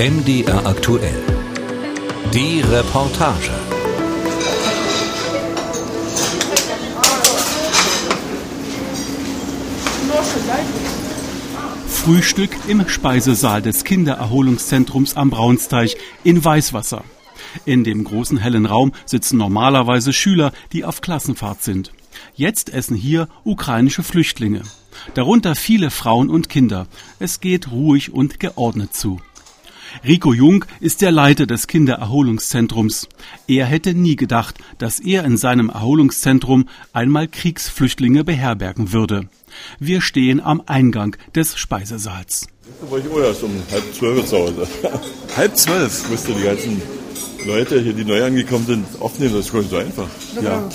MDR aktuell. Die Reportage. Frühstück im Speisesaal des Kindererholungszentrums am Braunsteich in Weißwasser. In dem großen hellen Raum sitzen normalerweise Schüler, die auf Klassenfahrt sind. Jetzt essen hier ukrainische Flüchtlinge. Darunter viele Frauen und Kinder. Es geht ruhig und geordnet zu. Rico Jung ist der Leiter des Kindererholungszentrums. Er hätte nie gedacht, dass er in seinem Erholungszentrum einmal Kriegsflüchtlinge beherbergen würde. Wir stehen am Eingang des Speisesaals. Da war ich auch erst um halb zwölf zu Hause. halb zwölf? Ich musste die ganzen Leute hier, die neu angekommen sind, aufnehmen. Das ist gar nicht so einfach. Ja.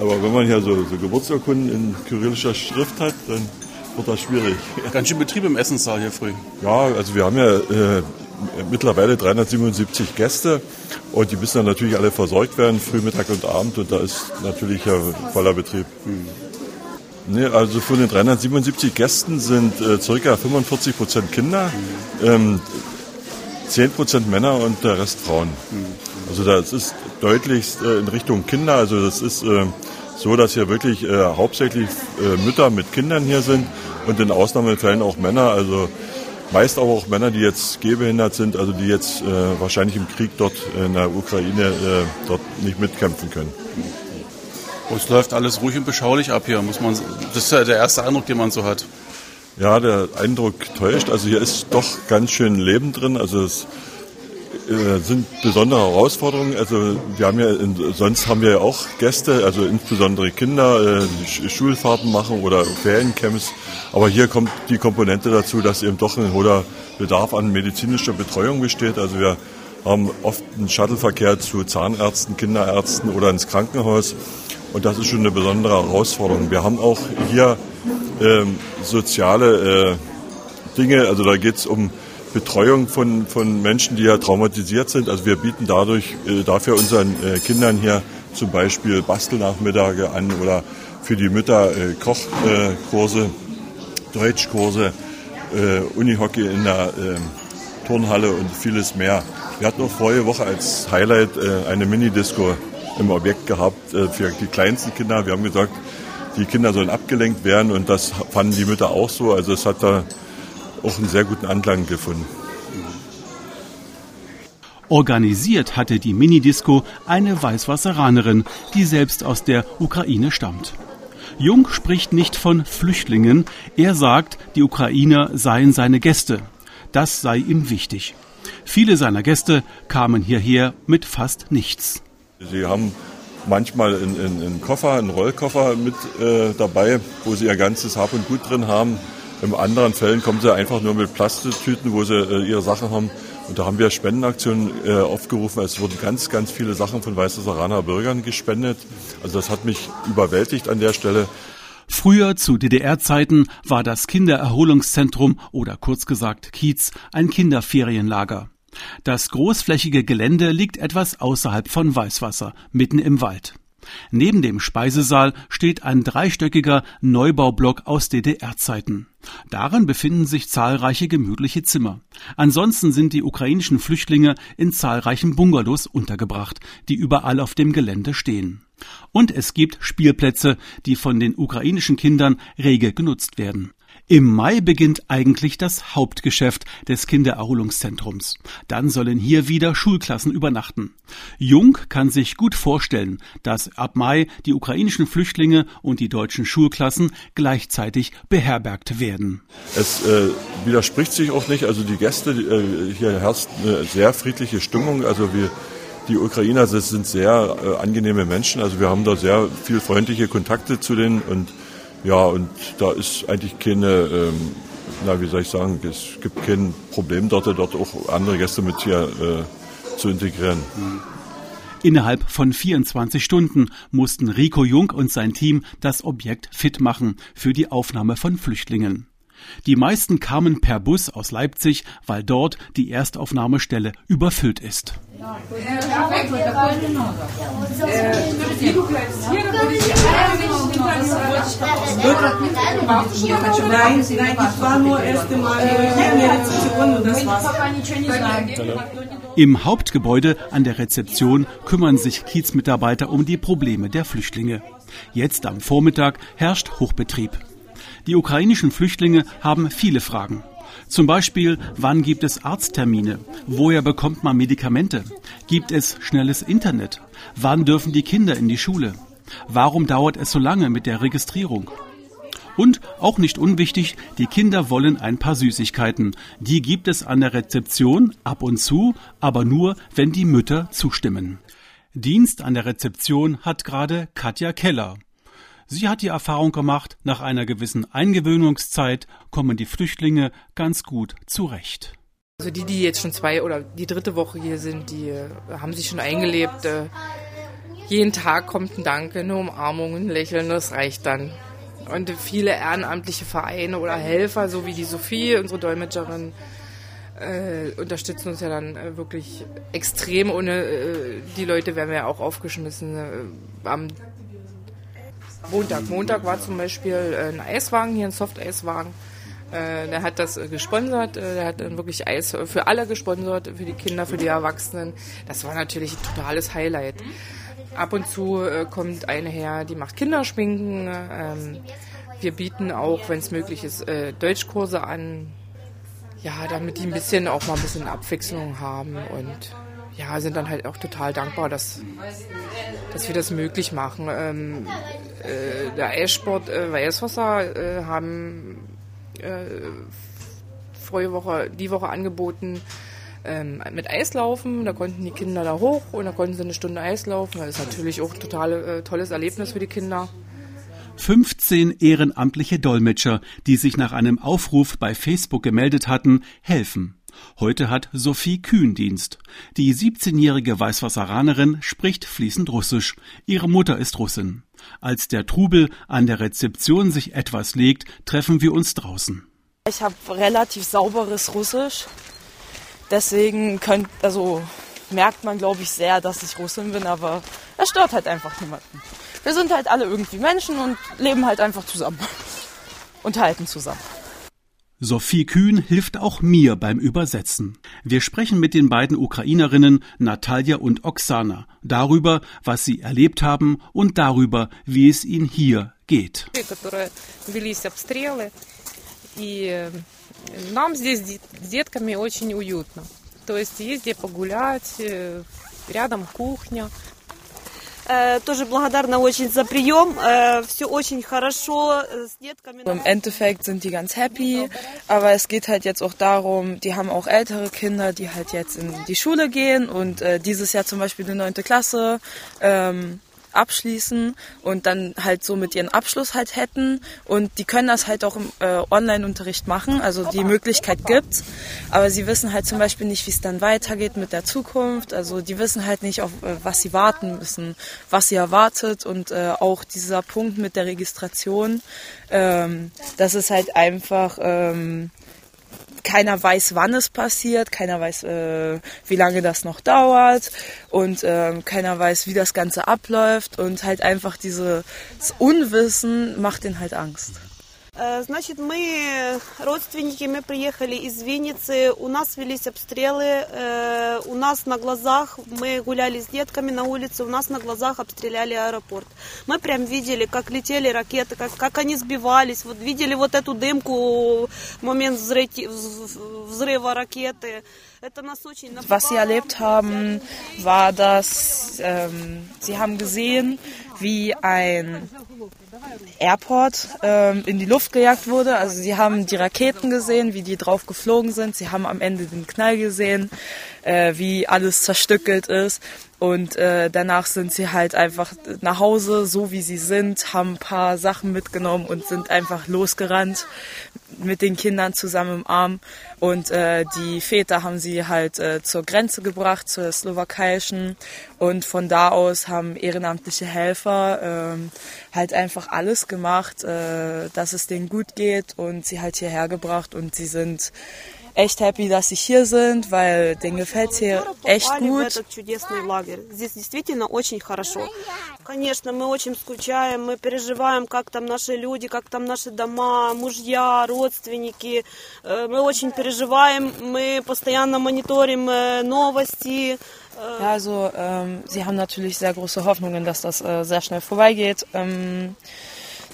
Aber wenn man hier so, so Geburtsurkunden in kyrillischer Schrift hat, dann wird das schwierig. Ganz schön Betrieb im Essenssaal hier früh. Ja, also wir haben ja äh, mittlerweile 377 Gäste und die müssen dann natürlich alle versorgt werden, früh, Mittag und Abend und da ist natürlich ja voller Betrieb. Nee, also von den 377 Gästen sind äh, ca. 45 Prozent Kinder, ähm, 10 Prozent Männer und der Rest Frauen. Also das ist deutlich äh, in Richtung Kinder. Also das ist äh, so, dass hier wirklich äh, hauptsächlich äh, Mütter mit Kindern hier sind und in Ausnahmefällen auch Männer. Also meist aber auch Männer, die jetzt gehbehindert sind, also die jetzt äh, wahrscheinlich im Krieg dort in der Ukraine äh, dort nicht mitkämpfen können. Oh, es läuft alles ruhig und beschaulich ab hier, muss man. Das ist ja der erste Eindruck, den man so hat. Ja, der Eindruck täuscht. Also hier ist doch ganz schön Leben drin. Also es äh, sind besondere Herausforderungen. Also wir haben ja sonst haben wir ja auch Gäste, also insbesondere Kinder, äh, Schulfahrten machen oder Feriencamps. Aber hier kommt die Komponente dazu, dass eben doch ein hoher Bedarf an medizinischer Betreuung besteht. Also wir haben oft einen Shuttleverkehr zu Zahnärzten, Kinderärzten oder ins Krankenhaus. Und das ist schon eine besondere Herausforderung. Wir haben auch hier ähm, soziale äh, Dinge, also da geht es um Betreuung von, von Menschen, die ja traumatisiert sind. Also wir bieten dadurch äh, dafür unseren äh, Kindern hier zum Beispiel Bastelnachmittage an oder für die Mütter äh, Kochkurse, Deutschkurse, Unihockey in der Turnhalle und vieles mehr. Wir hatten auch vorige Woche als Highlight eine Minidisco im Objekt gehabt für die kleinsten Kinder. Wir haben gesagt, die Kinder sollen abgelenkt werden und das fanden die Mütter auch so. Also es hat da auch einen sehr guten Anklang gefunden. Organisiert hatte die Minidisco eine Weißwasseranerin, die selbst aus der Ukraine stammt. Jung spricht nicht von Flüchtlingen, er sagt, die Ukrainer seien seine Gäste. Das sei ihm wichtig. Viele seiner Gäste kamen hierher mit fast nichts. Sie haben manchmal einen, Koffer, einen Rollkoffer mit äh, dabei, wo sie ihr ganzes Hab und Gut drin haben. In anderen Fällen kommen sie einfach nur mit Plastiktüten, wo sie äh, ihre Sachen haben. Und da haben wir Spendenaktionen äh, aufgerufen. Es wurden ganz, ganz viele Sachen von Weißwasseraner Bürgern gespendet. Also das hat mich überwältigt an der Stelle. Früher zu DDR-Zeiten war das Kindererholungszentrum oder kurz gesagt Kiez ein Kinderferienlager. Das großflächige Gelände liegt etwas außerhalb von Weißwasser, mitten im Wald. Neben dem Speisesaal steht ein dreistöckiger Neubaublock aus DDR-Zeiten. Darin befinden sich zahlreiche gemütliche Zimmer. Ansonsten sind die ukrainischen Flüchtlinge in zahlreichen Bungalows untergebracht, die überall auf dem Gelände stehen. Und es gibt Spielplätze, die von den ukrainischen Kindern rege genutzt werden. Im Mai beginnt eigentlich das Hauptgeschäft des Kindererholungszentrums. Dann sollen hier wieder Schulklassen übernachten. Jung kann sich gut vorstellen, dass ab Mai die ukrainischen Flüchtlinge und die deutschen Schulklassen gleichzeitig beherbergt werden. Es äh, widerspricht sich auch nicht. Also die Gäste, äh, hier herrscht eine sehr friedliche Stimmung. Also wir die Ukrainer sind sehr äh, angenehme Menschen. Also wir haben da sehr viel freundliche Kontakte zu denen und ja, und da ist eigentlich keine, ähm, na, wie soll ich sagen, es gibt kein Problem dort, dort auch andere Gäste mit hier äh, zu integrieren. Innerhalb von 24 Stunden mussten Rico Jung und sein Team das Objekt fit machen für die Aufnahme von Flüchtlingen. Die meisten kamen per Bus aus Leipzig, weil dort die Erstaufnahmestelle überfüllt ist. Im Hauptgebäude an der Rezeption kümmern sich Kiezmitarbeiter um die Probleme der Flüchtlinge. Jetzt am Vormittag herrscht Hochbetrieb. Die ukrainischen Flüchtlinge haben viele Fragen. Zum Beispiel, wann gibt es Arzttermine? Woher bekommt man Medikamente? Gibt es schnelles Internet? Wann dürfen die Kinder in die Schule? Warum dauert es so lange mit der Registrierung? Und auch nicht unwichtig, die Kinder wollen ein paar Süßigkeiten. Die gibt es an der Rezeption ab und zu, aber nur, wenn die Mütter zustimmen. Dienst an der Rezeption hat gerade Katja Keller. Sie hat die Erfahrung gemacht, nach einer gewissen Eingewöhnungszeit kommen die Flüchtlinge ganz gut zurecht. Also die, die jetzt schon zwei oder die dritte Woche hier sind, die äh, haben sich schon eingelebt. Äh, jeden Tag kommt ein Danke, eine Umarmung, ein Lächeln, das reicht dann. Und viele ehrenamtliche Vereine oder Helfer, so wie die Sophie, unsere Dolmetscherin, äh, unterstützen uns ja dann äh, wirklich extrem. Ohne äh, die Leute wären wir ja auch aufgeschmissen. Äh, am Montag. Montag war zum Beispiel äh, ein Eiswagen hier, ein Soft-Eiswagen. Äh, der hat das gesponsert, der hat dann wirklich Eis für alle gesponsert, für die Kinder, für die Erwachsenen. Das war natürlich ein totales Highlight. Ab und zu kommt eine her, die macht Kinderschminken. Ähm, wir bieten auch, wenn es möglich ist, Deutschkurse an. Ja, damit die ein bisschen auch mal ein bisschen Abwechslung haben und ja, sind dann halt auch total dankbar, dass, dass wir das möglich machen. Ähm, äh, der Eissport äh, Weißwasser äh, haben äh, vorige Woche, die Woche angeboten, ähm, mit Eislaufen. Da konnten die Kinder da hoch und da konnten sie eine Stunde Eislaufen. Das ist natürlich auch ein total äh, tolles Erlebnis für die Kinder. 15 ehrenamtliche Dolmetscher, die sich nach einem Aufruf bei Facebook gemeldet hatten, helfen. Heute hat Sophie Kühn Dienst. Die 17-jährige Weißwasseranerin spricht fließend Russisch. Ihre Mutter ist Russin. Als der Trubel an der Rezeption sich etwas legt, treffen wir uns draußen. Ich habe relativ sauberes Russisch. Deswegen könnt, also merkt man, glaube ich, sehr, dass ich Russin bin, aber es stört halt einfach niemanden. Wir sind halt alle irgendwie Menschen und leben halt einfach zusammen und halten zusammen. Sophie Kühn hilft auch mir beim Übersetzen. Wir sprechen mit den beiden Ukrainerinnen Natalia und Oksana darüber, was sie erlebt haben und darüber, wie es ihnen hier geht. Нам здесь с детками очень уютно. То есть есть где погулять, рядом кухня. Äh, тоже благодарна очень за прием. Äh, все очень хорошо с детками. Im Endeffekt sind die ganz happy, aber es geht halt jetzt auch darum, die haben auch ältere Kinder, die halt jetzt in die Schule gehen und äh, dieses Jahr zum Beispiel die neunte Klasse. Ähm, abschließen und dann halt so mit ihren Abschluss halt hätten. Und die können das halt auch im äh, Online-Unterricht machen, also die Möglichkeit gibt's. Aber sie wissen halt zum Beispiel nicht, wie es dann weitergeht mit der Zukunft. Also die wissen halt nicht, auf äh, was sie warten müssen, was sie erwartet und äh, auch dieser Punkt mit der Registration, ähm, das ist halt einfach ähm, keiner weiß, wann es passiert, keiner weiß, äh, wie lange das noch dauert und äh, keiner weiß, wie das Ganze abläuft und halt einfach dieses Unwissen macht den halt Angst. Э, значит, мы родственники, мы приехали из Винницы, у нас велись обстрелы, э, у нас на глазах, мы гуляли с детками на улице, у нас на глазах обстреляли аэропорт. Мы прям видели, как летели ракеты, как, как они sbivались, вот видели вот эту дымку, момент взрыва ракеты. Was sie erlebt haben, war, dass ähm, sie haben gesehen, wie ein Airport ähm, in die Luft gejagt wurde. Also sie haben die Raketen gesehen, wie die drauf geflogen sind. Sie haben am Ende den Knall gesehen, äh, wie alles zerstückelt ist. Und äh, danach sind sie halt einfach nach Hause, so wie sie sind, haben ein paar Sachen mitgenommen und sind einfach losgerannt mit den Kindern zusammen im Arm. Und äh, die Väter haben sie halt äh, zur Grenze gebracht, zur slowakischen. Und von da aus haben ehrenamtliche Helfer äh, halt einfach alles gemacht, äh, dass es denen gut geht und sie halt hierher gebracht. Und sie sind echt happy, dass sie hier sind, weil denen gefällt hier echt gut. Здесь действительно очень хорошо. Конечно, мы очень скучаем, мы переживаем, как там наши люди, как там наши дома, мужья, родственники. Мы очень переживаем, мы постоянно мониторим новости. Ja, also ähm, sie haben natürlich sehr große Hoffnungen, dass das äh, sehr schnell vorbeigeht. Ähm,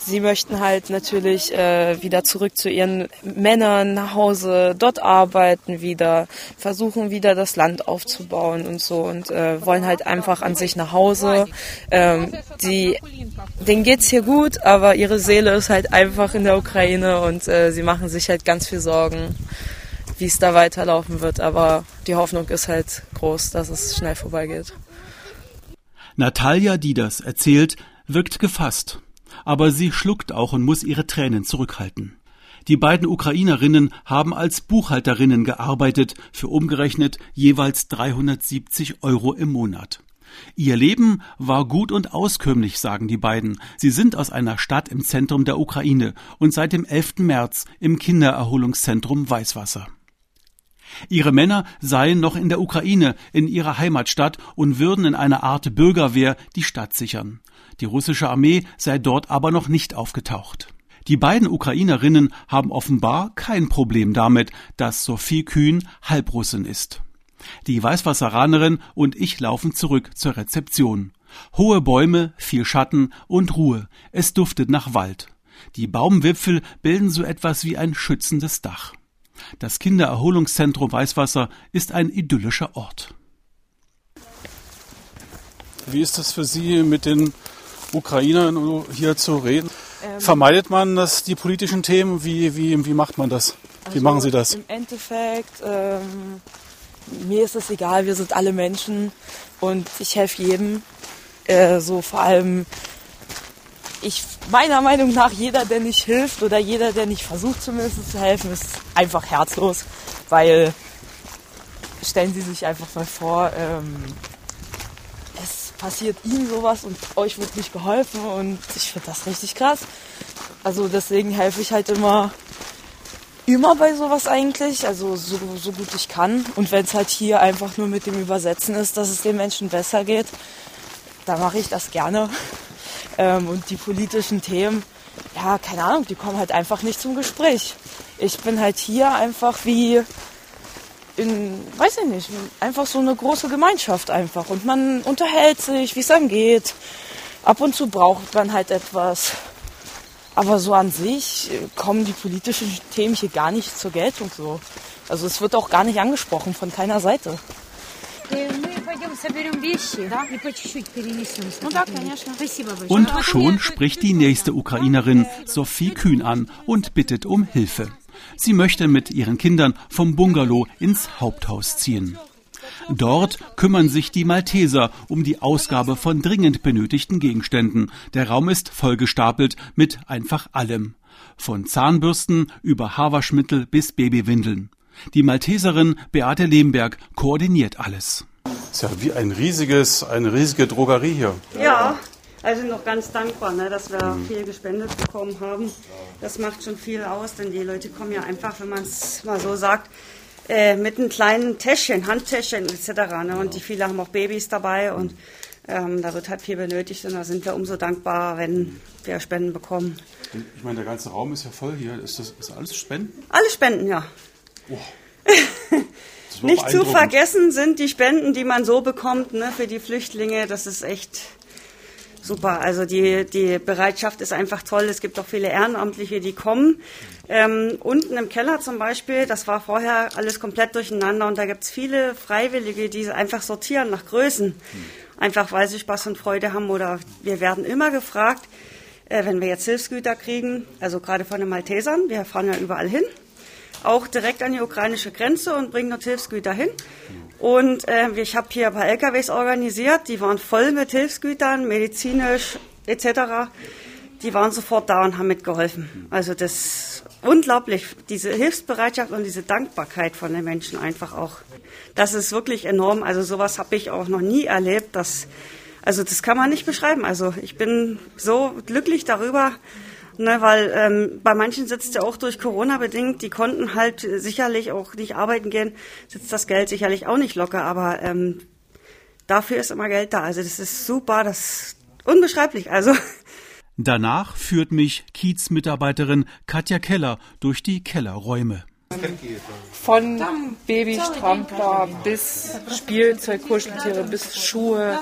sie möchten halt natürlich äh, wieder zurück zu ihren Männern nach Hause, dort arbeiten wieder, versuchen wieder das Land aufzubauen und so und äh, wollen halt einfach an sich nach Hause. Ähm, die, denen geht's hier gut, aber ihre Seele ist halt einfach in der Ukraine und äh, sie machen sich halt ganz viel Sorgen wie es da weiterlaufen wird. Aber die Hoffnung ist halt groß, dass es schnell vorbeigeht. Natalia, die das erzählt, wirkt gefasst. Aber sie schluckt auch und muss ihre Tränen zurückhalten. Die beiden Ukrainerinnen haben als Buchhalterinnen gearbeitet, für umgerechnet jeweils 370 Euro im Monat. Ihr Leben war gut und auskömmlich, sagen die beiden. Sie sind aus einer Stadt im Zentrum der Ukraine und seit dem 11. März im Kindererholungszentrum Weißwasser. Ihre Männer seien noch in der Ukraine, in ihrer Heimatstadt und würden in einer Art Bürgerwehr die Stadt sichern. Die russische Armee sei dort aber noch nicht aufgetaucht. Die beiden Ukrainerinnen haben offenbar kein Problem damit, dass Sophie Kühn Halbrussin ist. Die Weißwasseranerin und ich laufen zurück zur Rezeption. Hohe Bäume, viel Schatten und Ruhe. Es duftet nach Wald. Die Baumwipfel bilden so etwas wie ein schützendes Dach. Das Kindererholungszentrum Weißwasser ist ein idyllischer Ort. Wie ist das für Sie, mit den Ukrainern hier zu reden? Ähm, Vermeidet man das, die politischen Themen? Wie, wie, wie macht man das? Wie also machen Sie das? Im Endeffekt, ähm, mir ist es egal, wir sind alle Menschen und ich helfe jedem. Äh, so vor allem ich meiner Meinung nach, jeder, der nicht hilft oder jeder, der nicht versucht zumindest zu helfen, ist einfach herzlos. Weil stellen Sie sich einfach mal vor, ähm, passiert Ihnen sowas und euch wird nicht geholfen und ich finde das richtig krass. Also deswegen helfe ich halt immer immer bei sowas eigentlich, also so, so gut ich kann. Und wenn es halt hier einfach nur mit dem Übersetzen ist, dass es den Menschen besser geht, dann mache ich das gerne. Ähm, und die politischen Themen, ja, keine Ahnung, die kommen halt einfach nicht zum Gespräch. Ich bin halt hier einfach wie in, weiß ich nicht, einfach so eine große Gemeinschaft einfach. Und man unterhält sich, wie es einem geht. Ab und zu braucht man halt etwas. Aber so an sich kommen die politischen Themen hier gar nicht zur Geltung so. Also es wird auch gar nicht angesprochen von keiner Seite. Und schon spricht die nächste Ukrainerin Sophie Kühn an und bittet um Hilfe. Sie möchte mit ihren Kindern vom Bungalow ins Haupthaus ziehen. Dort kümmern sich die Malteser um die Ausgabe von dringend benötigten Gegenständen. Der Raum ist vollgestapelt mit einfach allem. Von Zahnbürsten über Haarwaschmittel bis Babywindeln. Die Malteserin Beate Lehmberg koordiniert alles. Das ist ja wie ein riesiges, eine riesige Drogerie hier. Ja, also noch ganz dankbar, ne, dass wir mhm. viel gespendet bekommen haben. Das macht schon viel aus, denn die Leute kommen ja einfach, wenn man es mal so sagt, äh, mit einem kleinen Täschchen, Handtäschchen etc. Ne? Und die viele haben auch Babys dabei und ähm, da wird halt viel benötigt und da sind wir umso dankbarer, wenn wir Spenden bekommen. Ich meine, der ganze Raum ist ja voll hier. Ist das ist alles Spenden? Alles Spenden, ja. Oh. Nicht zu vergessen sind die Spenden, die man so bekommt ne, für die Flüchtlinge. Das ist echt super. Also die, die Bereitschaft ist einfach toll. Es gibt auch viele Ehrenamtliche, die kommen. Ähm, unten im Keller zum Beispiel, das war vorher alles komplett durcheinander und da gibt es viele Freiwillige, die einfach sortieren nach Größen. Einfach weil sie Spaß und Freude haben oder wir werden immer gefragt, äh, wenn wir jetzt Hilfsgüter kriegen, also gerade von den Maltesern, wir fahren ja überall hin auch direkt an die ukrainische Grenze und bringen dort Hilfsgüter hin. Und äh, ich habe hier ein paar LKWs organisiert, die waren voll mit Hilfsgütern, medizinisch etc. Die waren sofort da und haben mitgeholfen. Also das ist unglaublich, diese Hilfsbereitschaft und diese Dankbarkeit von den Menschen einfach auch. Das ist wirklich enorm. Also sowas habe ich auch noch nie erlebt. Dass, also das kann man nicht beschreiben. Also ich bin so glücklich darüber, Ne, weil ähm, bei manchen sitzt ja auch durch Corona bedingt, die konnten halt sicherlich auch nicht arbeiten gehen, sitzt das Geld sicherlich auch nicht locker, aber ähm, dafür ist immer Geld da. Also das ist super, das ist unbeschreiblich. Also Danach führt mich Kiez-Mitarbeiterin Katja Keller durch die Kellerräume. Von Babystrampler bis Spielzeug, Kuscheltiere, bis Schuhe,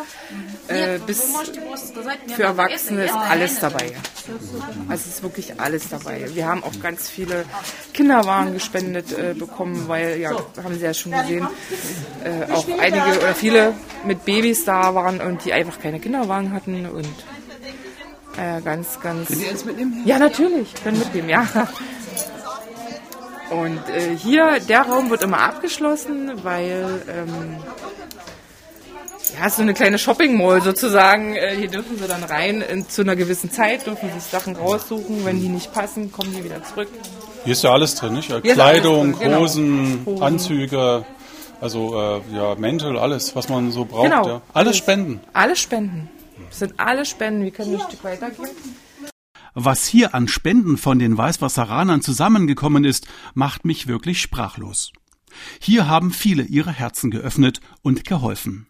äh, bis für Erwachsene ist alles dabei. Also es ist wirklich alles dabei. Wir haben auch ganz viele Kinderwagen gespendet äh, bekommen, weil, ja, haben Sie ja schon gesehen, äh, auch einige oder viele mit Babys da waren und die einfach keine Kinderwagen hatten und äh, ganz, ganz. Können Sie eins mitnehmen? Ja, natürlich, können mitnehmen, ja. Und äh, hier, der Raum wird immer abgeschlossen, weil ähm, ja, ist so eine kleine Shopping Mall sozusagen. Äh, hier dürfen sie dann rein in, zu einer gewissen Zeit, dürfen sich Sachen raussuchen. Wenn die nicht passen, kommen die wieder zurück. Hier ist ja alles drin, nicht? Kleidung, drin, genau. Hosen, Hosen, Anzüge, also äh, ja, Mäntel, alles, was man so braucht. Genau, ja. Alles spenden. Alles spenden. Das sind alle Spenden. Wir können ein Stück weitergehen. Was hier an Spenden von den Weißwasseranern zusammengekommen ist, macht mich wirklich sprachlos. Hier haben viele ihre Herzen geöffnet und geholfen.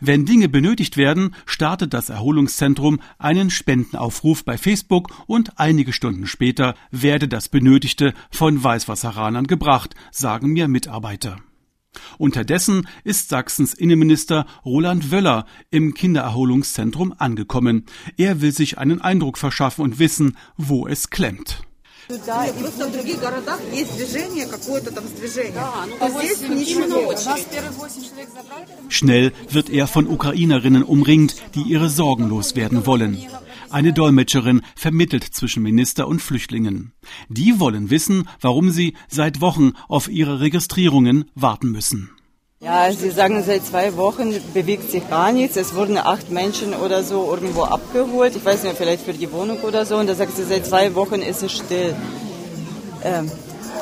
Wenn Dinge benötigt werden, startet das Erholungszentrum einen Spendenaufruf bei Facebook und einige Stunden später werde das Benötigte von Weißwasseranern gebracht, sagen mir Mitarbeiter. Unterdessen ist Sachsens Innenminister Roland Wöller im Kindererholungszentrum angekommen. Er will sich einen Eindruck verschaffen und wissen, wo es klemmt. Schnell wird er von Ukrainerinnen umringt, die ihre Sorgen loswerden wollen. Eine Dolmetscherin vermittelt zwischen Minister und Flüchtlingen. Die wollen wissen, warum sie seit Wochen auf ihre Registrierungen warten müssen. Ja, Sie sagen, seit zwei Wochen bewegt sich gar nichts. Es wurden acht Menschen oder so irgendwo abgeholt. Ich weiß nicht, vielleicht für die Wohnung oder so. Und da sagt sie, seit zwei Wochen ist es still. Ähm.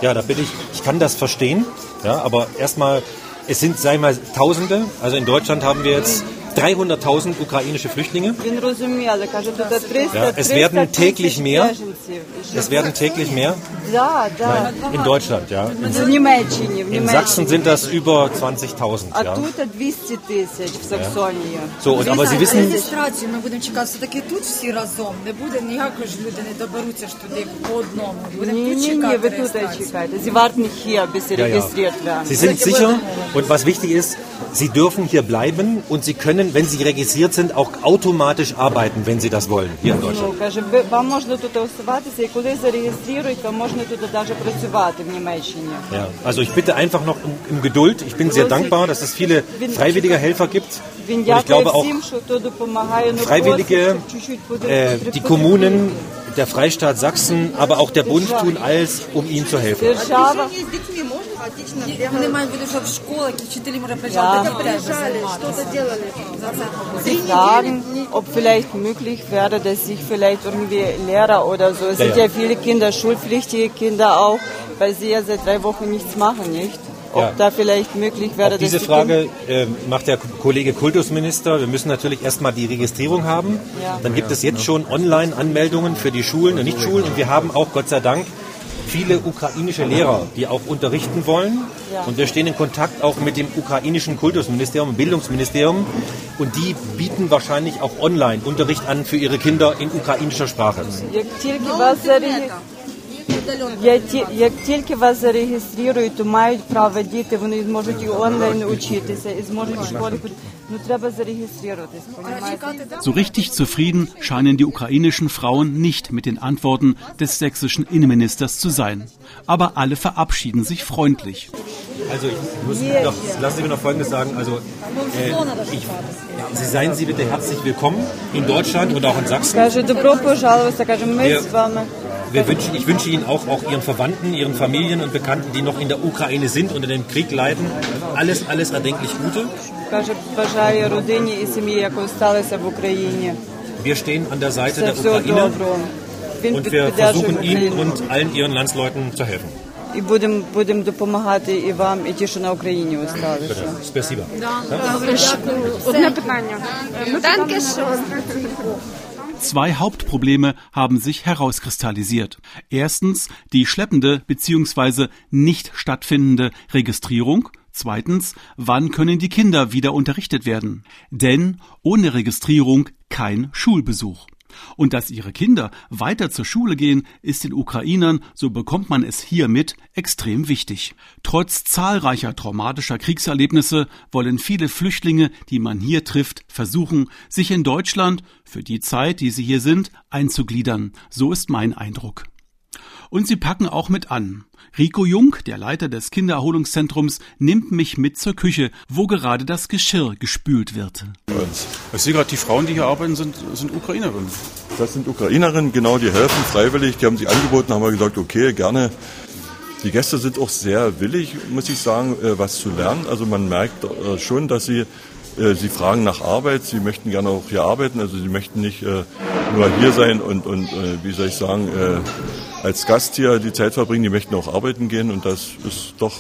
Ja, da bin ich, ich kann das verstehen. Ja, aber erstmal, es sind, sagen wir mal, Tausende. Also in Deutschland haben wir jetzt 300.000 ukrainische Flüchtlinge. Ja, es werden täglich mehr. Es werden täglich mehr. Nein, in Deutschland, ja. In, in Sachsen sind das über 20.000. Ja. So, und, aber Sie wissen... Sie warten nicht hier, bis Sie registriert werden. Sie sind sicher und was wichtig ist, Sie dürfen hier bleiben und Sie können, wenn Sie registriert sind, auch automatisch arbeiten, wenn Sie das wollen, hier in Deutschland. Ja, also ich bitte einfach noch um, um Geduld. Ich bin sehr dankbar, dass es viele freiwillige Helfer gibt. Und ich glaube auch Freiwillige, äh, die Kommunen, der Freistaat Sachsen, aber auch der Bund tun alles, um ihnen zu helfen. Sie fragen, ob vielleicht möglich wäre, dass sich vielleicht irgendwie Lehrer oder so, es ja, sind ja. ja viele Kinder, schulpflichtige Kinder auch, weil sie ja seit drei Wochen nichts machen, nicht? ob ja. da vielleicht möglich wäre. Auch diese Frage äh, macht der Kollege Kultusminister. Wir müssen natürlich erstmal die Registrierung haben. Ja. Dann gibt es jetzt schon Online-Anmeldungen für die Schulen und Nichtschulen. Und wir haben auch, Gott sei Dank, viele ukrainische Lehrer, die auch unterrichten wollen. Ja. Und wir stehen in Kontakt auch mit dem ukrainischen Kultusministerium und Bildungsministerium. Und die bieten wahrscheinlich auch online Unterricht an für ihre Kinder in ukrainischer Sprache. Як тільки вас зареєструють, то мають право діти, вони зможуть і онлайн учитися, і зможуть в so richtig zufrieden scheinen die ukrainischen Frauen nicht mit den Antworten des sächsischen Innenministers zu sein. Aber alle verabschieden sich freundlich. Also ich muss noch, lassen Sie mir noch Folgendes sagen. Also äh, ich, Sie seien Sie bitte herzlich willkommen in Deutschland und auch in Sachsen. Wir, wir wünschen, ich wünsche Ihnen auch, auch Ihren Verwandten, Ihren Familien und Bekannten, die noch in der Ukraine sind, unter dem Krieg leiden, alles, alles erdenklich Gute. Wir stehen an der Seite der Ukraine und wir versuchen Ihnen und allen Ihren Landsleuten zu helfen. І будемо будем допомагати і вам, і ті, що на Україні осталися. Спасибо. Одне питання. Ми Zwei Hauptprobleme haben sich herauskristallisiert. Erstens die schleppende bzw. nicht stattfindende Registrierung. Zweitens, wann können die Kinder wieder unterrichtet werden? Denn ohne Registrierung kein Schulbesuch. Und dass ihre Kinder weiter zur Schule gehen, ist den Ukrainern, so bekommt man es hier mit, extrem wichtig. Trotz zahlreicher traumatischer Kriegserlebnisse wollen viele Flüchtlinge, die man hier trifft, versuchen, sich in Deutschland, für die Zeit, die sie hier sind, einzugliedern. So ist mein Eindruck. Und sie packen auch mit an. Rico Jung, der Leiter des Kindererholungszentrums, nimmt mich mit zur Küche, wo gerade das Geschirr gespült wird. Ich sehe gerade, die Frauen, die hier arbeiten, sind, sind Ukrainerinnen. Das sind Ukrainerinnen, genau, die helfen freiwillig. Die haben sich angeboten, haben wir gesagt, okay, gerne. Die Gäste sind auch sehr willig, muss ich sagen, äh, was zu lernen. Also man merkt äh, schon, dass sie äh, Sie fragen nach Arbeit, Sie möchten gerne auch hier arbeiten, also Sie möchten nicht nur hier sein und, und wie soll ich sagen, als Gast hier die Zeit verbringen, die möchten auch arbeiten gehen und das ist doch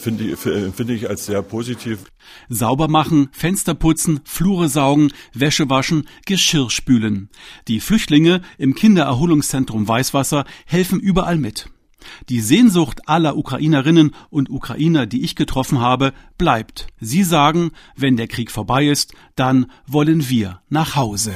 finde ich, finde ich als sehr positiv. Sauber machen, Fenster putzen, Flure saugen, Wäsche waschen, Geschirr spülen. Die Flüchtlinge im Kindererholungszentrum Weißwasser helfen überall mit. Die Sehnsucht aller Ukrainerinnen und Ukrainer, die ich getroffen habe, bleibt. Sie sagen, wenn der Krieg vorbei ist, dann wollen wir nach Hause.